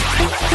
Bye.